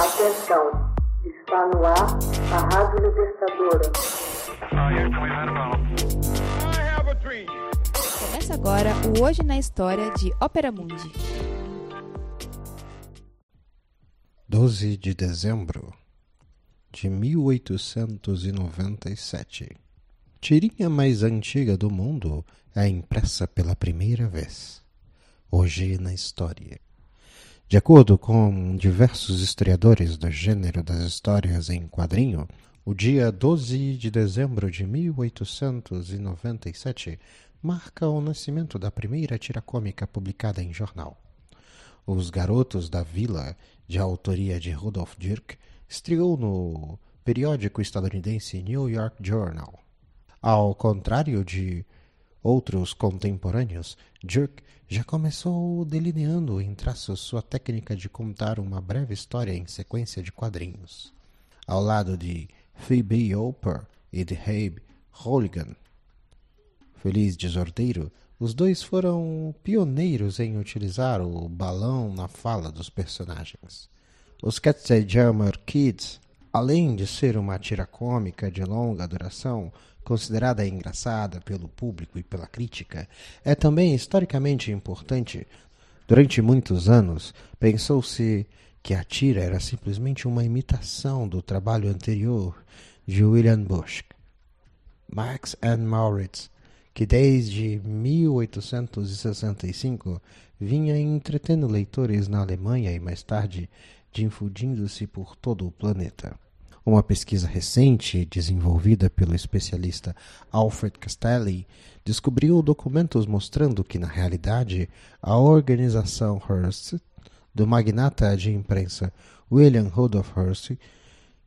Atenção, está no ar a Rádio Libertadora. Começa agora o Hoje na História de Ópera Mundi. 12 de dezembro de 1897. Tirinha mais antiga do mundo é impressa pela primeira vez. Hoje na história. De acordo com diversos historiadores do gênero das histórias em quadrinho, o dia 12 de dezembro de 1897 marca o nascimento da primeira tira cômica publicada em jornal. Os Garotos da Vila, de autoria de Rudolf Dirk, estreou no periódico estadunidense New York Journal. Ao contrário de outros contemporâneos, Dirk já começou delineando em traços sua técnica de contar uma breve história em sequência de quadrinhos. Ao lado de Phoebe Oper e de Abe Hooligan. Feliz Desordeiro, os dois foram pioneiros em utilizar o balão na fala dos personagens. Os Katzenjammer Kids, além de ser uma tira cômica de longa duração, considerada engraçada pelo público e pela crítica, é também historicamente importante. Durante muitos anos, pensou-se que a tira era simplesmente uma imitação do trabalho anterior de William Busch. Max and Moritz, que desde 1865 vinha entretendo leitores na Alemanha e mais tarde difundindo-se por todo o planeta. Uma pesquisa recente, desenvolvida pelo especialista Alfred Castelli, descobriu documentos mostrando que, na realidade, a organização Hearst, do magnata de imprensa William Rudolph Hearst,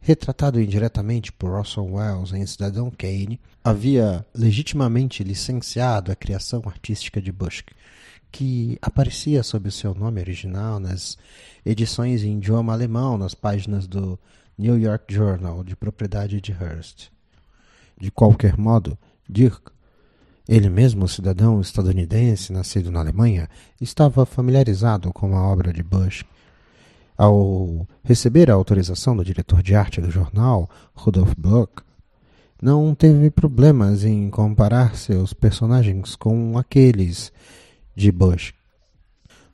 retratado indiretamente por Orson Welles em Cidadão Kane, havia legitimamente licenciado a criação artística de Bush, que aparecia sob o seu nome original nas edições em idioma alemão nas páginas do New York Journal, de propriedade de Hearst. De qualquer modo, Dirk, ele mesmo cidadão estadunidense nascido na Alemanha, estava familiarizado com a obra de Bush. Ao receber a autorização do diretor de arte do jornal, Rudolf Bloch, não teve problemas em comparar seus personagens com aqueles de Bush.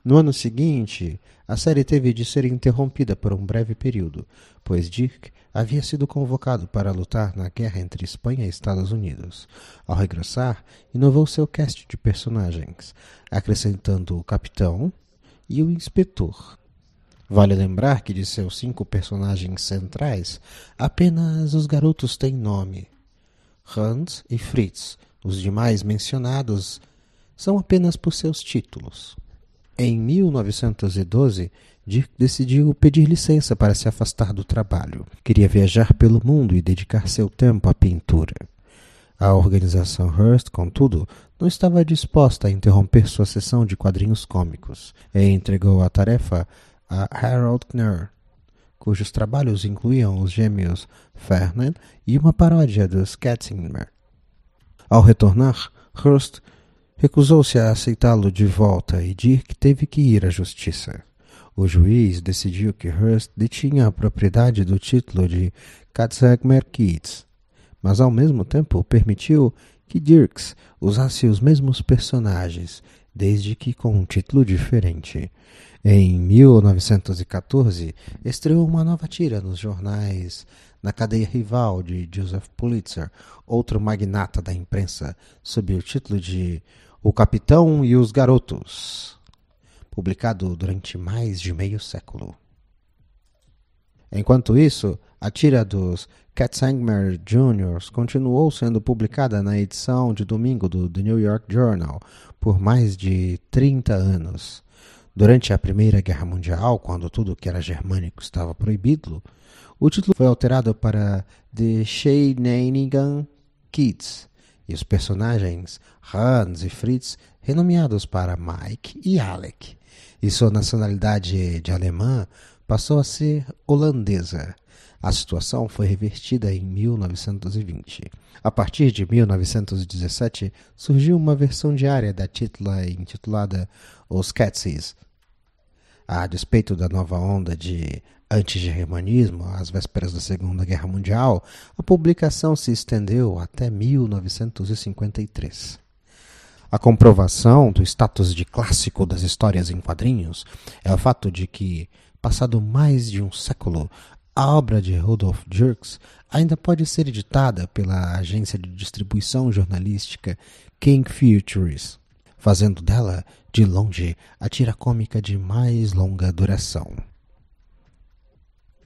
No ano seguinte, a série teve de ser interrompida por um breve período, pois Dirk havia sido convocado para lutar na guerra entre Espanha e Estados Unidos. Ao regressar, inovou seu cast de personagens, acrescentando o capitão e o inspetor. Vale lembrar que de seus cinco personagens centrais, apenas os garotos têm nome. Hans e Fritz, os demais mencionados, são apenas por seus títulos. Em 1912, Dirk decidiu pedir licença para se afastar do trabalho. Queria viajar pelo mundo e dedicar seu tempo à pintura. A organização Hearst, contudo, não estava disposta a interromper sua sessão de quadrinhos cômicos e entregou a tarefa a Harold Knerr, cujos trabalhos incluíam os gêmeos Fernand e uma paródia dos Katzenberg. Ao retornar, Hearst recusou-se a aceitá-lo de volta e Dirk teve que ir à justiça. O juiz decidiu que Hearst detinha a propriedade do título de Katzegmer Kids, mas ao mesmo tempo permitiu que Dirks usasse os mesmos personagens, desde que com um título diferente. Em 1914, estreou uma nova tira nos jornais na cadeia rival de Joseph Pulitzer, outro magnata da imprensa, sob o título de o Capitão e os Garotos, publicado durante mais de meio século. Enquanto isso, a tira dos Katzenberg Jr. continuou sendo publicada na edição de domingo do The New York Journal por mais de 30 anos. Durante a Primeira Guerra Mundial, quando tudo que era germânico estava proibido, o título foi alterado para The Scheinigan Kids, e os personagens Hans e Fritz renomeados para Mike e Alec, e sua nacionalidade de alemã passou a ser holandesa. A situação foi revertida em 1920. A partir de 1917, surgiu uma versão diária da titula intitulada Os Catses. A despeito da nova onda de anti-germanismo, às vésperas da Segunda Guerra Mundial, a publicação se estendeu até 1953. A comprovação do status de clássico das histórias em quadrinhos é o fato de que, passado mais de um século, a obra de Rudolf Dirks ainda pode ser editada pela agência de distribuição jornalística King Futures, fazendo dela, de longe, a tira cômica de mais longa duração.